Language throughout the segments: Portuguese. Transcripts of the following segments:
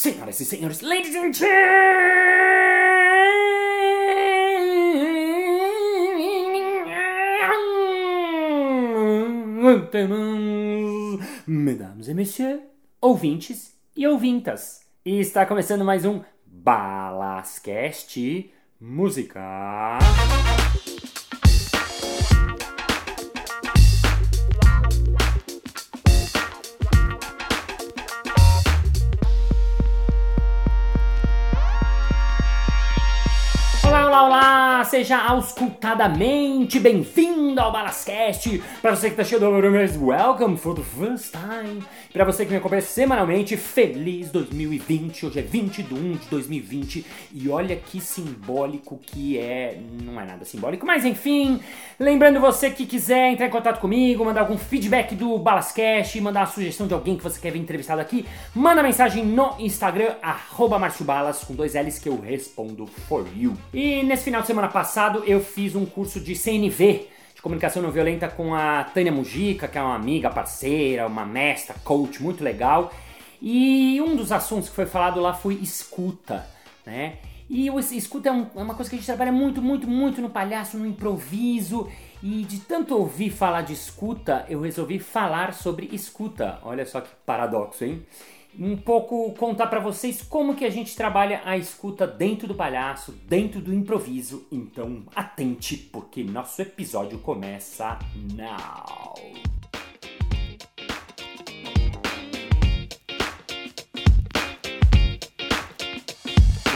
Senhoras e senhores, ladies and gentlemen, mesdames et messieurs, ouvintes e ouvintas. E está começando mais um Balascast Música. Seja auscultadamente bem-vindo ao Balascast. Para você que está chegando welcome for the first time. Para você que me acompanha semanalmente, feliz 2020. Hoje é 20 de 1 de 2020 e olha que simbólico que é. Não é nada simbólico, mas enfim. Lembrando você que quiser entrar em contato comigo, mandar algum feedback do Balascast, mandar uma sugestão de alguém que você quer ver entrevistado aqui, manda mensagem no Instagram, arroba Balas, com dois L's que eu respondo for you. E nesse final de semana passado eu fiz um curso de CNV, de comunicação não violenta, com a Tânia Mujica, que é uma amiga, parceira, uma mestra, coach muito legal. E um dos assuntos que foi falado lá foi escuta, né? E o escuta é, um- é uma coisa que a gente trabalha muito, muito, muito no palhaço, no improviso. E de tanto ouvir falar de escuta, eu resolvi falar sobre escuta. Olha só que paradoxo, hein? Um pouco contar pra vocês como que a gente trabalha a escuta dentro do palhaço, dentro do improviso. Então, atente, porque nosso episódio começa now.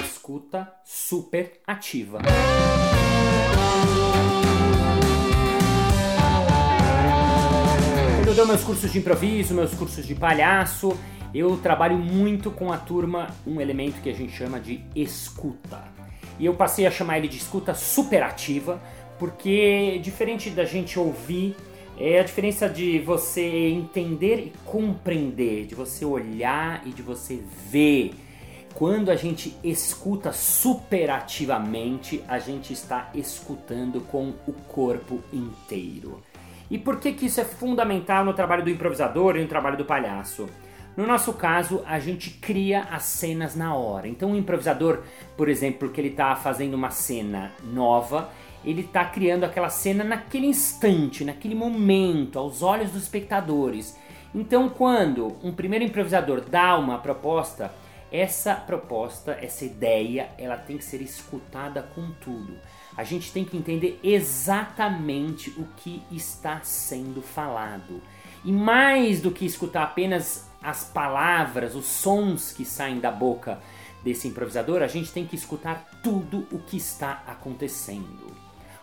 Escuta super ativa. Eu dou meus cursos de improviso, meus cursos de palhaço, eu trabalho muito com a turma um elemento que a gente chama de escuta. E eu passei a chamar ele de escuta superativa, porque diferente da gente ouvir, é a diferença de você entender e compreender, de você olhar e de você ver. Quando a gente escuta superativamente, a gente está escutando com o corpo inteiro. E por que, que isso é fundamental no trabalho do improvisador e no trabalho do palhaço? No nosso caso, a gente cria as cenas na hora. Então, o improvisador, por exemplo, que ele está fazendo uma cena nova, ele está criando aquela cena naquele instante, naquele momento, aos olhos dos espectadores. Então, quando um primeiro improvisador dá uma proposta, essa proposta, essa ideia, ela tem que ser escutada com tudo. A gente tem que entender exatamente o que está sendo falado. E mais do que escutar apenas as palavras, os sons que saem da boca desse improvisador, a gente tem que escutar tudo o que está acontecendo.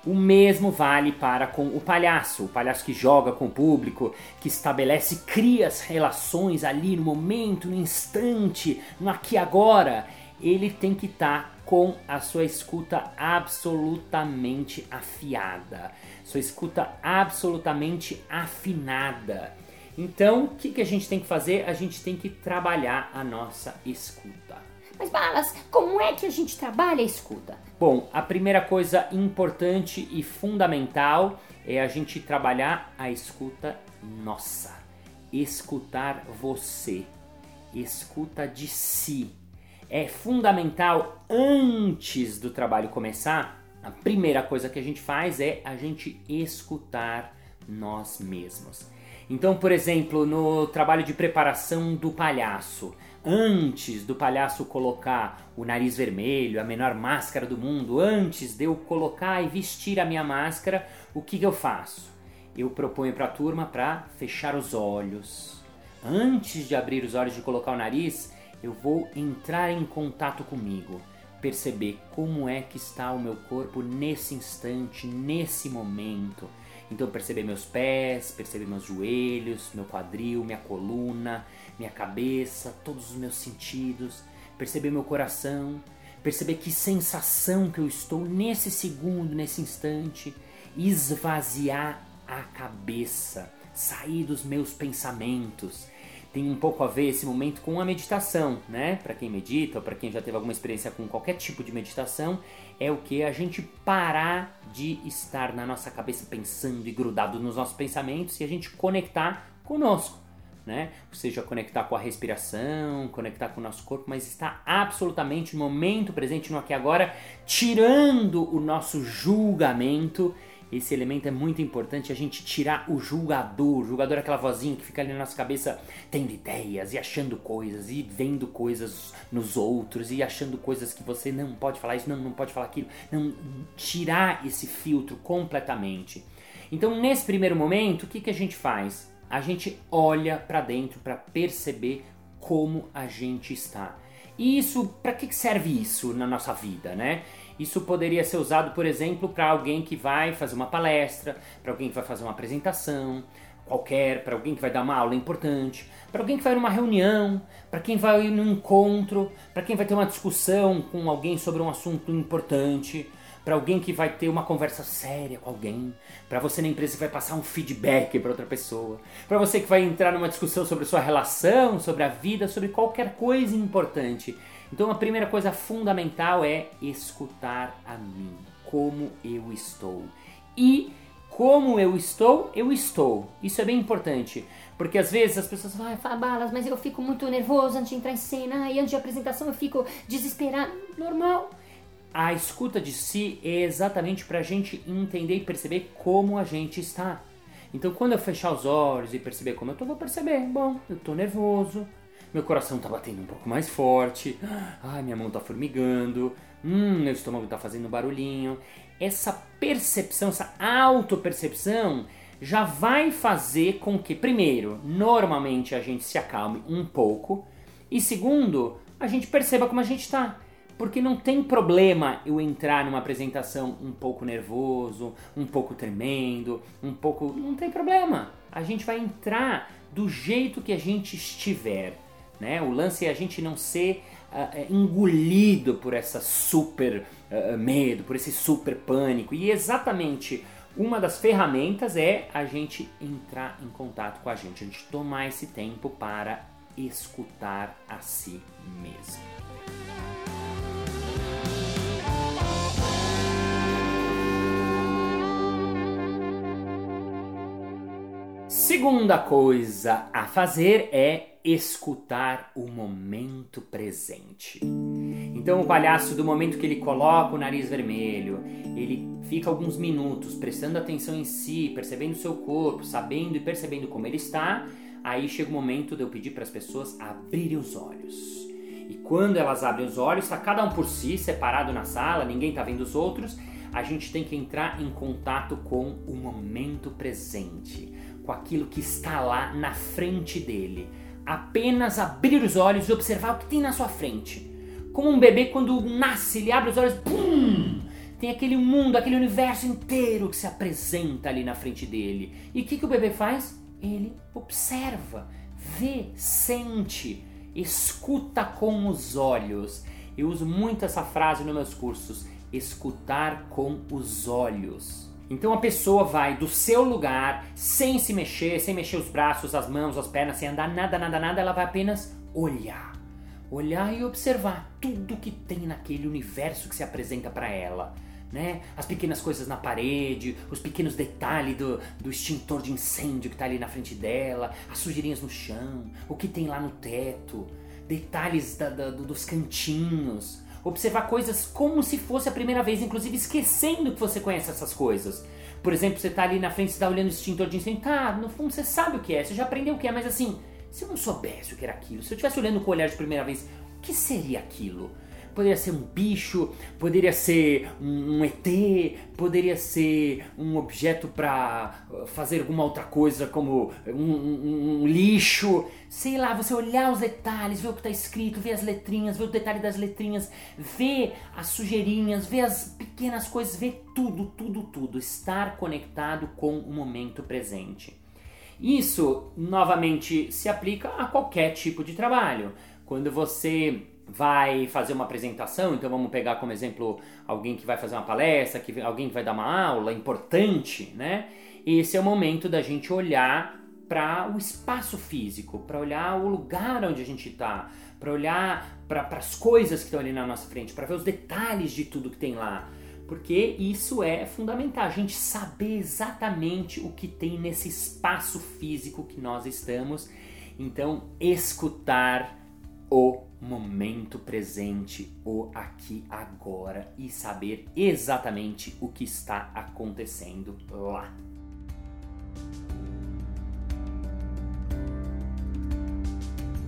O mesmo vale para com o palhaço, o palhaço que joga com o público, que estabelece, cria as relações ali no momento, no instante, no aqui e agora. Ele tem que estar com a sua escuta absolutamente afiada, sua escuta absolutamente afinada. Então, o que, que a gente tem que fazer? A gente tem que trabalhar a nossa escuta. Mas Balas, como é que a gente trabalha a escuta? Bom, a primeira coisa importante e fundamental é a gente trabalhar a escuta nossa. Escutar você. Escuta de si. É fundamental antes do trabalho começar. A primeira coisa que a gente faz é a gente escutar nós mesmos. Então, por exemplo, no trabalho de preparação do palhaço, antes do palhaço colocar o nariz vermelho, a menor máscara do mundo, antes de eu colocar e vestir a minha máscara, o que, que eu faço? Eu proponho para a turma para fechar os olhos. Antes de abrir os olhos de colocar o nariz, eu vou entrar em contato comigo, perceber como é que está o meu corpo nesse instante, nesse momento. Então perceber meus pés, perceber meus joelhos, meu quadril, minha coluna, minha cabeça, todos os meus sentidos, perceber meu coração, perceber que sensação que eu estou nesse segundo, nesse instante, esvaziar a cabeça, sair dos meus pensamentos. Tem um pouco a ver esse momento com a meditação, né? Para quem medita, ou para quem já teve alguma experiência com qualquer tipo de meditação, é o que a gente parar de estar na nossa cabeça pensando e grudado nos nossos pensamentos e a gente conectar conosco, né? Ou seja, conectar com a respiração, conectar com o nosso corpo, mas está absolutamente no momento presente, no aqui e agora, tirando o nosso julgamento. Esse elemento é muito importante, a gente tirar o julgador. O julgador é aquela vozinha que fica ali na nossa cabeça tendo ideias e achando coisas e vendo coisas nos outros e achando coisas que você não pode falar isso, não, não pode falar aquilo. Não, tirar esse filtro completamente. Então, nesse primeiro momento, o que, que a gente faz? A gente olha para dentro para perceber como a gente está. E isso, para que serve isso na nossa vida, né? Isso poderia ser usado, por exemplo, para alguém que vai fazer uma palestra, para alguém que vai fazer uma apresentação qualquer, para alguém que vai dar uma aula importante, para alguém que vai numa reunião, para quem vai num encontro, para quem vai ter uma discussão com alguém sobre um assunto importante para alguém que vai ter uma conversa séria com alguém, para você na empresa que vai passar um feedback para outra pessoa, para você que vai entrar numa discussão sobre sua relação, sobre a vida, sobre qualquer coisa importante. Então a primeira coisa fundamental é escutar a mim, como eu estou. E como eu estou, eu estou. Isso é bem importante. Porque às vezes as pessoas falam, Balas, mas eu fico muito nervoso antes de entrar em cena, e antes de apresentação eu fico desesperado. Normal a escuta de si é exatamente para a gente entender e perceber como a gente está. Então, quando eu fechar os olhos e perceber como eu estou, vou perceber: bom, eu estou nervoso, meu coração está batendo um pouco mais forte, ai, minha mão está formigando, hum, meu estômago está fazendo barulhinho. Essa percepção, essa autopercepção já vai fazer com que, primeiro, normalmente a gente se acalme um pouco, e segundo, a gente perceba como a gente está. Porque não tem problema eu entrar numa apresentação um pouco nervoso, um pouco tremendo, um pouco. Não tem problema. A gente vai entrar do jeito que a gente estiver. Né? O lance é a gente não ser uh, engolido por essa super uh, medo, por esse super pânico. E exatamente uma das ferramentas é a gente entrar em contato com a gente, a gente tomar esse tempo para escutar a si mesmo. Segunda coisa a fazer é escutar o momento presente. Então, o palhaço, do momento que ele coloca o nariz vermelho, ele fica alguns minutos prestando atenção em si, percebendo seu corpo, sabendo e percebendo como ele está. Aí chega o momento de eu pedir para as pessoas abrirem os olhos. E quando elas abrem os olhos, está cada um por si, separado na sala, ninguém está vendo os outros. A gente tem que entrar em contato com o momento presente com aquilo que está lá na frente dele. Apenas abrir os olhos e observar o que tem na sua frente. Como um bebê quando nasce, ele abre os olhos, pum! Tem aquele mundo, aquele universo inteiro que se apresenta ali na frente dele. E o que, que o bebê faz? Ele observa, vê, sente, escuta com os olhos. Eu uso muito essa frase nos meus cursos: escutar com os olhos. Então a pessoa vai do seu lugar, sem se mexer, sem mexer os braços, as mãos, as pernas, sem andar nada, nada, nada, ela vai apenas olhar. Olhar e observar tudo que tem naquele universo que se apresenta para ela. Né? As pequenas coisas na parede, os pequenos detalhes do, do extintor de incêndio que está ali na frente dela, as sujeirinhas no chão, o que tem lá no teto, detalhes da, da, dos cantinhos, observar coisas como se fosse a primeira vez, inclusive esquecendo que você conhece essas coisas. Por exemplo, você tá ali na frente, você tá olhando o extintor de incêndio, tá, no fundo você sabe o que é, você já aprendeu o que é, mas assim, se eu não soubesse o que era aquilo, se eu estivesse olhando com o olhar de primeira vez, o que seria aquilo? Poderia ser um bicho, poderia ser um, ET, poderia ser um objeto para uh, fazer alguma outra coisa, como um, um, um, lixo. Sei lá, você olhar os detalhes, ver o que está escrito, ver as letrinhas, ver o detalhe das letrinhas, ver as sujeirinhas, ver as pequenas coisas, ver tudo, tudo, tudo. Estar conectado com o momento presente. Isso, novamente, se aplica a qualquer tipo de trabalho. Quando você vai fazer uma apresentação, então vamos pegar como exemplo alguém que vai fazer uma palestra, que, alguém que vai dar uma aula importante, né? Esse é o momento da gente olhar para o espaço físico, para olhar o lugar onde a gente está, para olhar para as coisas que estão ali na nossa frente, para ver os detalhes de tudo que tem lá. Porque isso é fundamental, a gente saber exatamente o que tem nesse espaço físico que nós estamos Então, escutar o momento presente, o aqui agora e saber exatamente o que está acontecendo lá.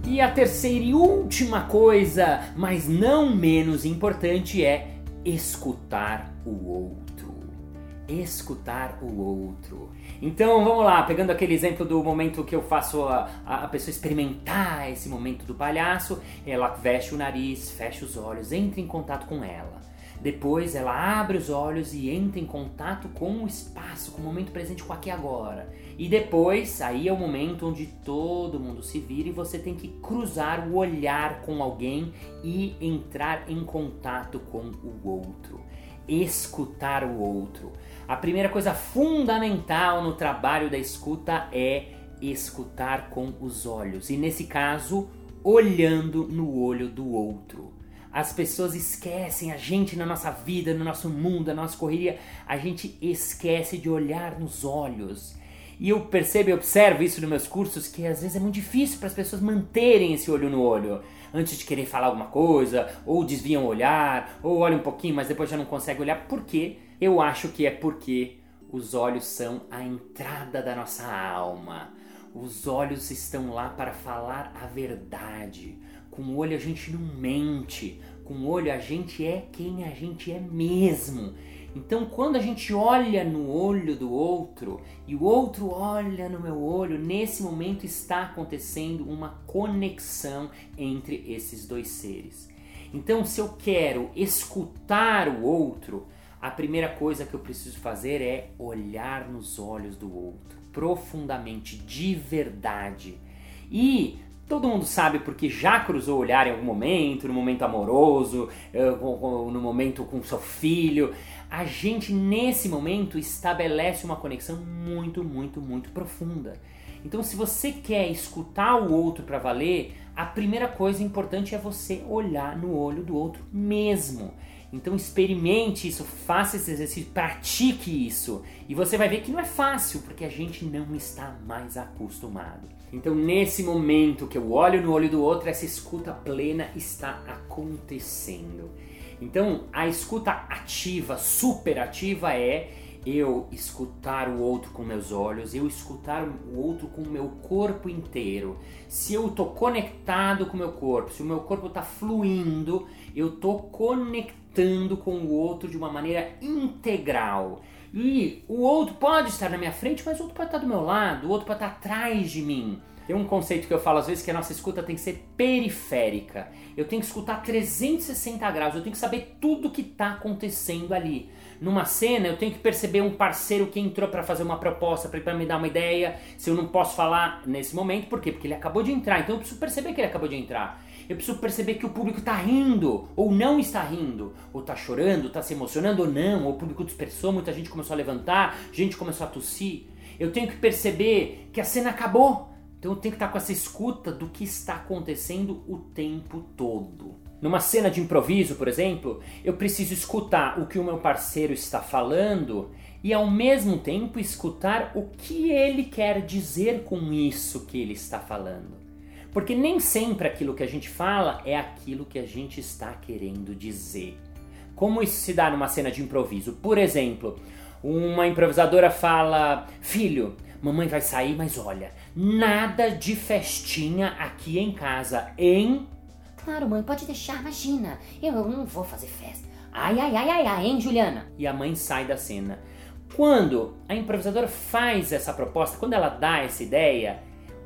E a terceira e última coisa, mas não menos importante, é escutar o outro. Escutar o outro. Então vamos lá, pegando aquele exemplo do momento que eu faço a, a pessoa experimentar esse momento do palhaço, ela veste o nariz, fecha os olhos, entra em contato com ela. Depois ela abre os olhos e entra em contato com o espaço, com o momento presente, com aqui e agora. E depois, aí é o momento onde todo mundo se vira e você tem que cruzar o olhar com alguém e entrar em contato com o outro. Escutar o outro. A primeira coisa fundamental no trabalho da escuta é escutar com os olhos. E nesse caso, olhando no olho do outro. As pessoas esquecem a gente na nossa vida, no nosso mundo, na nossa correria, a gente esquece de olhar nos olhos. E eu percebo e observo isso nos meus cursos que às vezes é muito difícil para as pessoas manterem esse olho no olho antes de querer falar alguma coisa, ou desviam o olhar, ou olham um pouquinho, mas depois já não consegue olhar. Por quê? Eu acho que é porque os olhos são a entrada da nossa alma. Os olhos estão lá para falar a verdade. Com o olho a gente não mente, com o olho a gente é quem a gente é mesmo. Então, quando a gente olha no olho do outro e o outro olha no meu olho, nesse momento está acontecendo uma conexão entre esses dois seres. Então, se eu quero escutar o outro, a primeira coisa que eu preciso fazer é olhar nos olhos do outro, profundamente, de verdade. E Todo mundo sabe porque já cruzou o olhar em algum momento, no momento amoroso, eh, no momento com seu filho. A gente nesse momento estabelece uma conexão muito, muito, muito profunda. Então, se você quer escutar o outro para valer, a primeira coisa importante é você olhar no olho do outro mesmo. Então experimente isso, faça esse exercício, pratique isso. E você vai ver que não é fácil, porque a gente não está mais acostumado. Então, nesse momento que eu olho no olho do outro, essa escuta plena está acontecendo. Então, a escuta ativa, super ativa é eu escutar o outro com meus olhos, eu escutar o outro com o meu corpo inteiro. Se eu estou conectado com o meu corpo, se o meu corpo está fluindo, eu estou com o outro de uma maneira integral. E o outro pode estar na minha frente, mas o outro pode estar do meu lado, o outro pode estar atrás de mim. Tem um conceito que eu falo às vezes que a nossa escuta tem que ser periférica. Eu tenho que escutar 360 graus, eu tenho que saber tudo que está acontecendo ali. Numa cena, eu tenho que perceber um parceiro que entrou para fazer uma proposta, para me dar uma ideia. Se eu não posso falar nesse momento, por quê? Porque ele acabou de entrar, então eu preciso perceber que ele acabou de entrar. Eu preciso perceber que o público está rindo ou não está rindo, ou está chorando, está se emocionando ou não, ou o público dispersou, muita gente começou a levantar, gente começou a tossir. Eu tenho que perceber que a cena acabou então eu tenho que estar com essa escuta do que está acontecendo o tempo todo. Numa cena de improviso, por exemplo, eu preciso escutar o que o meu parceiro está falando e ao mesmo tempo escutar o que ele quer dizer com isso que ele está falando. Porque nem sempre aquilo que a gente fala é aquilo que a gente está querendo dizer. Como isso se dá numa cena de improviso? Por exemplo, uma improvisadora fala: Filho, mamãe vai sair, mas olha, nada de festinha aqui em casa, hein? Claro, mãe, pode deixar, imagina. Eu, não vou fazer festa. Ai, ai, ai, ai, ai, hein, Juliana? E a mãe sai da cena. Quando a improvisadora faz essa proposta, quando ela dá essa ideia,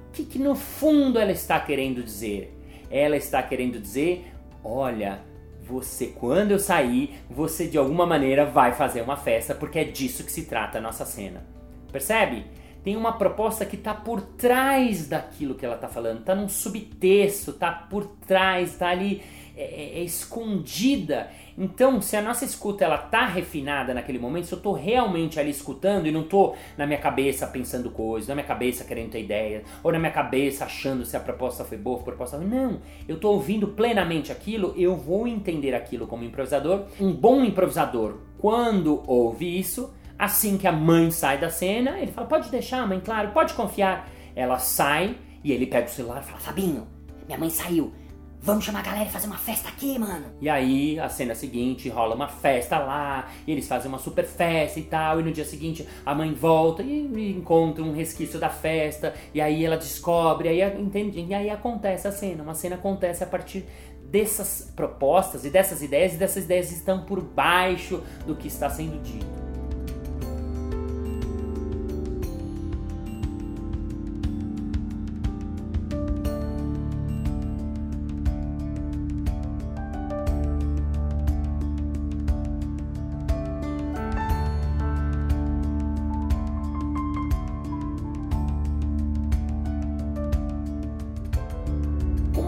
o que, que no fundo ela está querendo dizer? Ela está querendo dizer: olha, você, quando eu sair, você de alguma maneira vai fazer uma festa, porque é disso que se trata a nossa cena. Percebe? Tem uma proposta que está por trás daquilo que ela está falando, está num subtexto, está por trás, está ali é, é, é, escondida. Então, se a nossa escuta ela tá refinada naquele momento, se eu estou realmente ali escutando e não estou na minha cabeça pensando coisas, na minha cabeça querendo ter ideia, ou na minha cabeça achando se a proposta foi boa, a proposta foi não, eu estou ouvindo plenamente aquilo, eu vou entender aquilo como improvisador. Um bom improvisador, quando ouve isso, Assim que a mãe sai da cena, ele fala: Pode deixar, mãe, claro, pode confiar. Ela sai E ele pega o celular e fala: Fabinho, minha mãe saiu. Vamos chamar a galera e fazer uma festa aqui, mano. E aí, a cena seguinte, rola uma festa lá, eles fazem uma super festa e tal, e no dia seguinte a mãe volta e encontra um resquício da festa, e aí ela descobre, aí, entende? E aí acontece a cena. Uma cena acontece a partir dessas propostas e dessas ideias, e dessas ideias estão por baixo do que está sendo dito.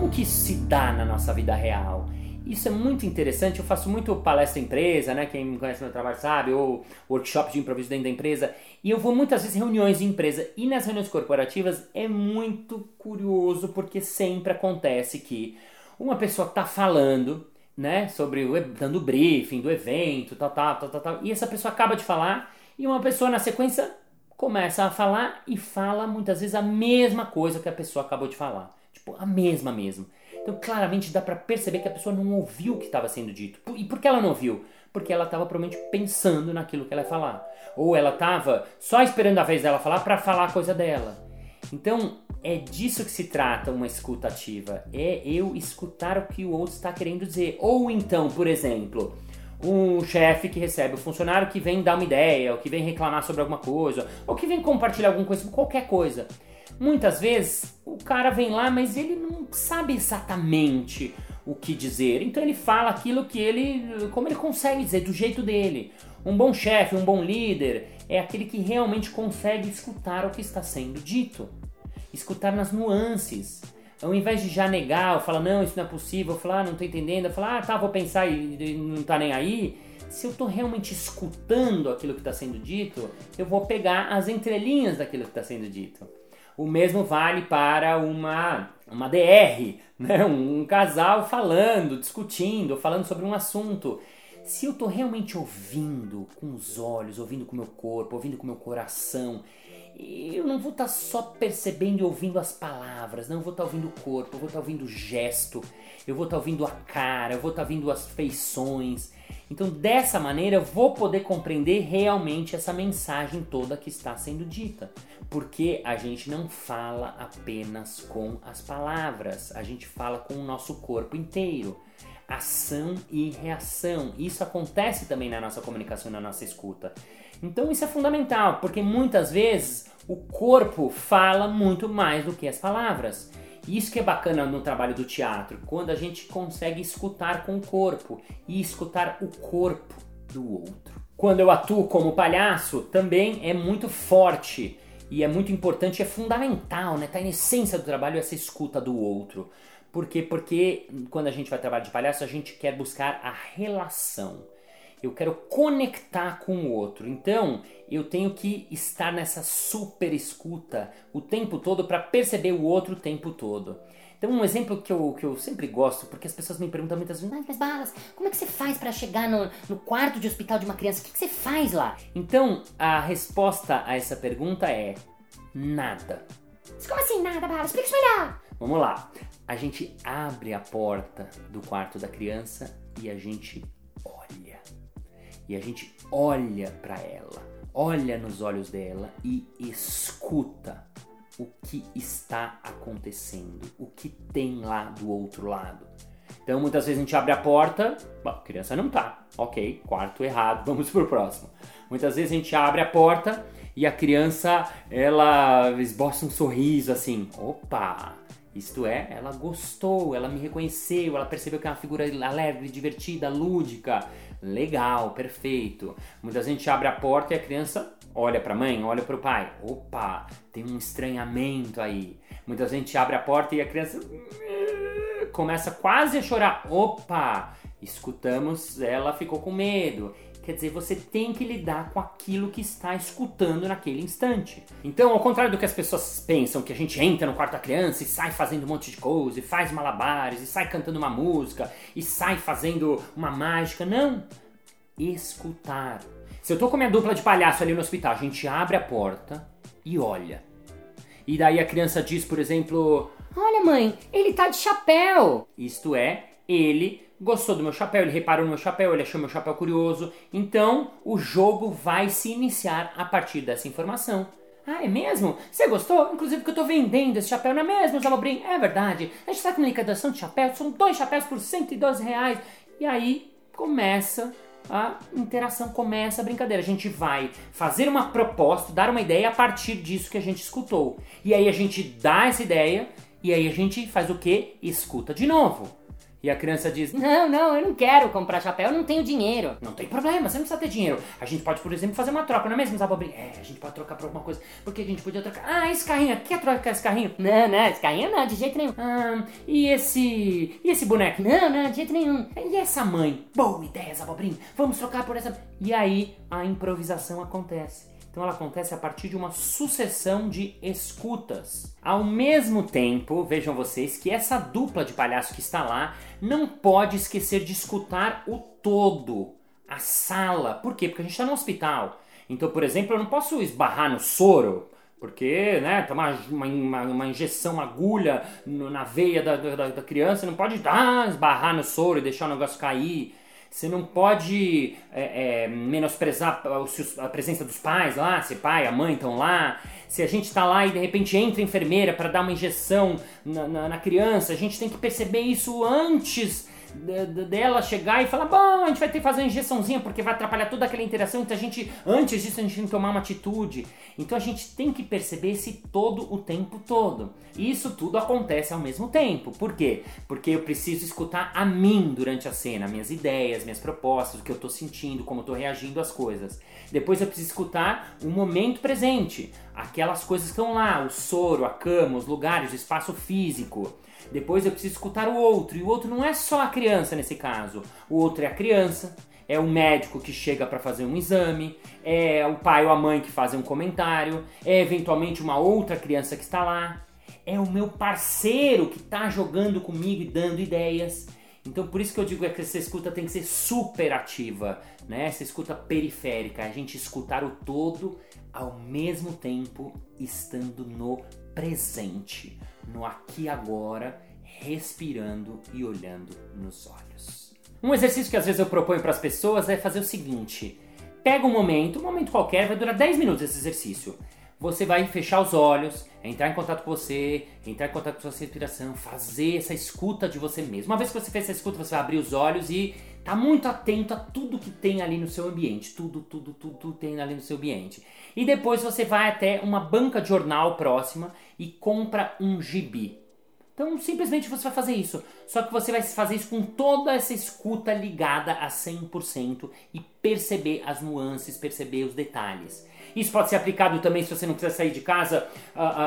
Que isso se dá na nossa vida real? Isso é muito interessante. Eu faço muito palestra empresa, né? Quem me conhece meu trabalho sabe, ou workshop de improviso dentro da empresa. E eu vou muitas vezes reuniões de empresa. E nas reuniões corporativas é muito curioso porque sempre acontece que uma pessoa está falando, né? Sobre o dando briefing do evento, tal, tal, tal, tal, tal. E essa pessoa acaba de falar e uma pessoa na sequência começa a falar e fala muitas vezes a mesma coisa que a pessoa acabou de falar. Tipo, a mesma mesmo. Então, claramente dá para perceber que a pessoa não ouviu o que estava sendo dito. E por que ela não ouviu? Porque ela estava provavelmente pensando naquilo que ela ia falar. Ou ela estava só esperando a vez dela falar para falar a coisa dela. Então, é disso que se trata uma escuta ativa. É eu escutar o que o outro está querendo dizer. Ou então, por exemplo, um chefe que recebe o um funcionário que vem dar uma ideia, ou que vem reclamar sobre alguma coisa, ou que vem compartilhar alguma coisa, qualquer coisa. Muitas vezes o cara vem lá, mas ele não sabe exatamente o que dizer. Então ele fala aquilo que ele, como ele consegue dizer, do jeito dele. Um bom chefe, um bom líder é aquele que realmente consegue escutar o que está sendo dito, escutar nas nuances. Ao invés de já negar, ou falar, não, isso não é possível, falar, ah, não estou entendendo, falar, ah, tá, vou pensar e, não tá nem aí. Se eu estou realmente escutando aquilo que está sendo dito, eu vou pegar as entrelinhas daquilo que está sendo dito. O mesmo vale para uma, uma DR, né? um, um casal falando, discutindo, falando sobre um assunto. Se eu estou realmente ouvindo com os olhos, ouvindo com o meu corpo, ouvindo com o meu coração, eu não vou estar tá só percebendo e ouvindo as palavras, não, eu vou estar tá ouvindo o corpo, eu vou estar tá ouvindo o gesto, eu vou estar tá ouvindo a cara, eu vou estar tá ouvindo as feições. Então, dessa maneira, eu vou poder compreender realmente essa mensagem toda que está sendo dita. Porque a gente não fala apenas com as palavras, a gente fala com o nosso corpo inteiro. Ação e reação. Isso acontece também na nossa comunicação, na nossa escuta. Então, isso é fundamental, porque muitas vezes o corpo fala muito mais do que as palavras. Isso que é bacana no trabalho do teatro, quando a gente consegue escutar com o corpo e escutar o corpo do outro. Quando eu atuo como palhaço, também é muito forte e é muito importante, é fundamental, né? Tá na essência do trabalho essa escuta do outro. Por quê? Porque quando a gente vai trabalhar de palhaço, a gente quer buscar a relação eu quero conectar com o outro. Então, eu tenho que estar nessa super escuta o tempo todo para perceber o outro o tempo todo. Então, um exemplo que eu, que eu sempre gosto, porque as pessoas me perguntam muitas vezes, mas Balas, como é que você faz para chegar no, no quarto de hospital de uma criança? O que, que você faz lá? Então, a resposta a essa pergunta é nada. Como assim nada, Balas? Explica isso melhor. Vamos lá. A gente abre a porta do quarto da criança e a gente e a gente olha para ela, olha nos olhos dela e escuta o que está acontecendo, o que tem lá do outro lado. Então muitas vezes a gente abre a porta, bom, a criança não tá, ok, quarto errado, vamos pro próximo. Muitas vezes a gente abre a porta e a criança ela esboça um sorriso assim, opa, isto é, ela gostou, ela me reconheceu, ela percebeu que é uma figura alegre, divertida, lúdica, Legal, perfeito. Muita gente abre a porta e a criança olha para a mãe, olha para o pai. Opa, tem um estranhamento aí. Muita gente abre a porta e a criança começa quase a chorar. Opa, escutamos, ela ficou com medo. Quer dizer, você tem que lidar com aquilo que está escutando naquele instante. Então, ao contrário do que as pessoas pensam, que a gente entra no quarto da criança e sai fazendo um monte de coisa, e faz malabares, e sai cantando uma música, e sai fazendo uma mágica. Não! Escutar. Se eu tô com minha dupla de palhaço ali no hospital, a gente abre a porta e olha. E daí a criança diz, por exemplo, Olha, mãe, ele tá de chapéu. isto é, ele gostou do meu chapéu, ele reparou no meu chapéu, ele achou meu chapéu curioso. Então, o jogo vai se iniciar a partir dessa informação. Ah, é mesmo? Você gostou? Inclusive que eu tô vendendo esse chapéu, não é mesmo, Zabobrim? É verdade. A gente tá com liquidação de chapéu, são dois chapéus por 112 reais. E aí começa a interação, começa a brincadeira. A gente vai fazer uma proposta, dar uma ideia a partir disso que a gente escutou. E aí a gente dá essa ideia e aí a gente faz o quê? Escuta de novo. E a criança diz: Não, não, eu não quero comprar chapéu, eu não tenho dinheiro. Não tem problema, você não precisa ter dinheiro. A gente pode, por exemplo, fazer uma troca, não é mesmo, Zabobrim? É, a gente pode trocar por alguma coisa. Porque a gente podia trocar. Ah, esse carrinho aqui, quer trocar esse carrinho? Não, não, esse carrinho não, de jeito nenhum. Ah, e esse. E esse boneco? Não, não, de jeito nenhum. E essa mãe? Boa ideia, Zabobrim. Vamos trocar por essa. E aí a improvisação acontece. Então ela acontece a partir de uma sucessão de escutas. Ao mesmo tempo, vejam vocês que essa dupla de palhaço que está lá não pode esquecer de escutar o todo, a sala. Por quê? Porque a gente está no hospital. Então, por exemplo, eu não posso esbarrar no soro. Porque, né, tomar uma, uma, uma injeção, uma agulha no- na veia da, da, da criança, não pode ah, esbarrar no soro e deixar o negócio cair. Você não pode é, é, menosprezar a presença dos pais lá, se o pai, a mãe estão lá. Se a gente está lá e de repente entra a enfermeira para dar uma injeção na, na- na criança, a gente tem que perceber isso antes dela chegar e falar: bom, a gente vai ter que fazer uma injeçãozinha porque vai atrapalhar toda aquela interação. Então a gente, antes disso, a gente tem que tomar uma atitude. Então a gente tem que perceber esse todo o tempo todo. E isso tudo acontece ao mesmo tempo. Por quê? Porque eu preciso escutar a mim durante a cena, minhas ideias, minhas propostas, o que eu tô sentindo, como eu tô reagindo às coisas. Depois eu preciso escutar o momento presente, aquelas coisas que estão lá, o soro, a cama, os lugares, o espaço físico. Depois eu preciso escutar o outro, e o outro não é só a criança nesse caso. O outro é a criança, é o médico que chega para fazer um exame, é o pai ou a mãe que fazem um comentário, é eventualmente uma outra criança que está lá, é o meu parceiro que está jogando comigo e dando ideias. Então por isso que eu digo é que essa escuta tem que ser super ativa, né? Essa escuta periférica, a gente escutar o todo ao mesmo tempo estando no presente, no aqui e agora, respirando e olhando nos olhos. Um exercício que às vezes eu proponho para as pessoas é fazer o seguinte: pega um momento, um momento qualquer, vai durar 10 minutos esse exercício. Você vai fechar os olhos, entrar em contato com você, entrar em contato com sua respiração, fazer essa escuta de você mesmo. Uma vez que você fez essa escuta, você vai abrir os olhos e tá muito atento a tudo que tem ali no seu ambiente. Tudo, tudo, tudo, tudo tem ali no seu ambiente. E depois você vai até uma banca de jornal próxima e compra um gibi. Então, simplesmente você vai fazer isso. Só que você vai fazer isso com toda essa escuta ligada a 100% e perceber as nuances, perceber os detalhes. Isso pode ser aplicado também se você não quiser sair de casa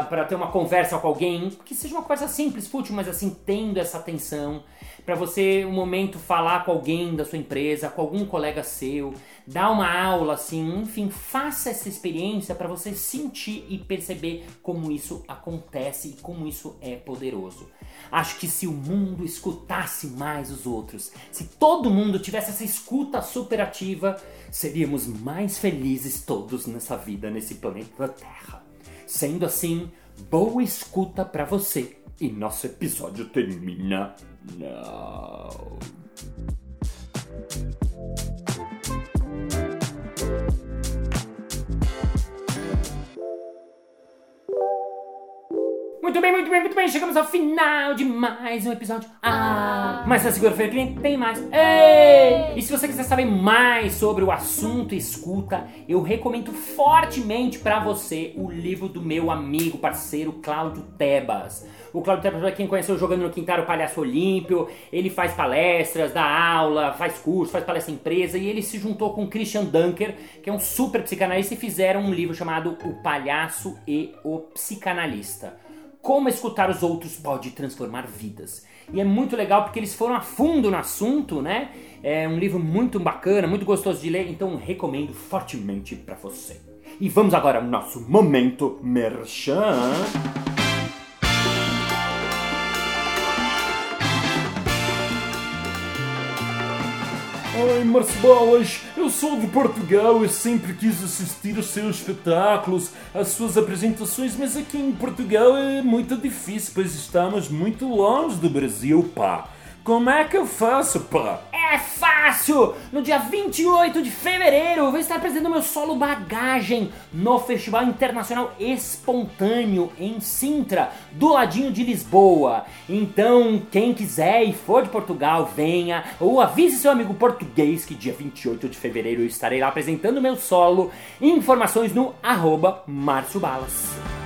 para ter uma conversa com alguém, que seja uma conversa simples, fútil, mas assim, tendo essa atenção. Para você, um momento, falar com alguém da sua empresa, com algum colega seu, dar uma aula, assim, enfim, faça essa experiência para você sentir e perceber como isso acontece e como isso é poderoso. Acho que se o mundo escutasse mais os outros, se todo mundo tivesse essa escuta superativa, seríamos mais felizes todos nessa vida, nesse planeta Terra. Sendo assim, boa escuta para você. E nosso episódio termina now. Muito bem, muito bem, muito bem. Chegamos ao final de mais um episódio. Ah, mas na segunda-feira que vem tem mais. Ei! E se você quiser saber mais sobre o assunto escuta, eu recomendo fortemente para você o livro do meu amigo, parceiro Cláudio Tebas. O Cláudio Tebas, pra quem conheceu jogando no Quintal o Palhaço Olímpio, ele faz palestras, dá aula, faz curso, faz palestra em empresa e ele se juntou com o Christian Dunker, que é um super psicanalista, e fizeram um livro chamado O Palhaço e o Psicanalista. Como escutar os outros pode transformar vidas. E é muito legal porque eles foram a fundo no assunto, né? É um livro muito bacana, muito gostoso de ler, então recomendo fortemente para você. E vamos agora ao nosso momento merchan. Ai, Marcebalas, eu sou de Portugal e sempre quis assistir aos seus espetáculos, às suas apresentações, mas aqui em Portugal é muito difícil, pois estamos muito longe do Brasil, pá. Como é que eu faço, pá? É fácil! No dia 28 de fevereiro vou estar apresentando meu solo Bagagem no Festival Internacional Espontâneo em Sintra, do ladinho de Lisboa. Então, quem quiser e for de Portugal, venha ou avise seu amigo português que dia 28 de fevereiro eu estarei lá apresentando meu solo. Informações no arroba Márcio Balas.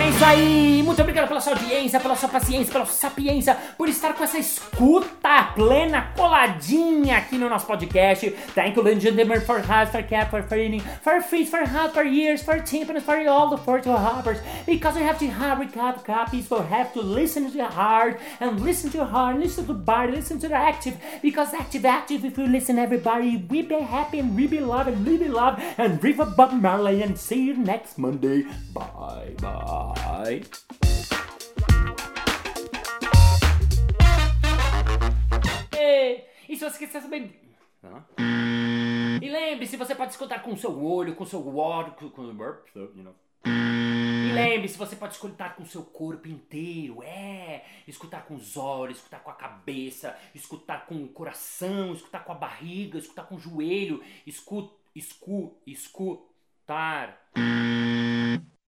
É isso aí! Muito obrigado pela sua audiência, pela sua paciência, pela sua sapiência, por estar com essa escuta plena, coladinha aqui no nosso podcast. Thank you, ladies and gentlemen, for heart, for cap, for feeling, for feet, for heart, for ears, for timpanis, for all the for your hoppers. Because we have to have recap copies, we have to listen to your heart, and listen to your heart, listen to the body, listen to the active. Because active, active, if you listen everybody, we be happy and we be love and we be love and River Bob Marley and see you next Monday. Bye bye. E, e se você quiser saber. Hã? E lembre-se, você pode escutar com o seu olho, com o seu olho, com, com, you know. E lembre-se, você pode escutar com o seu corpo inteiro, é, escutar com os olhos, escutar com a cabeça, escutar com o coração, escutar com a barriga, escutar com o joelho, escu, escu, escutar.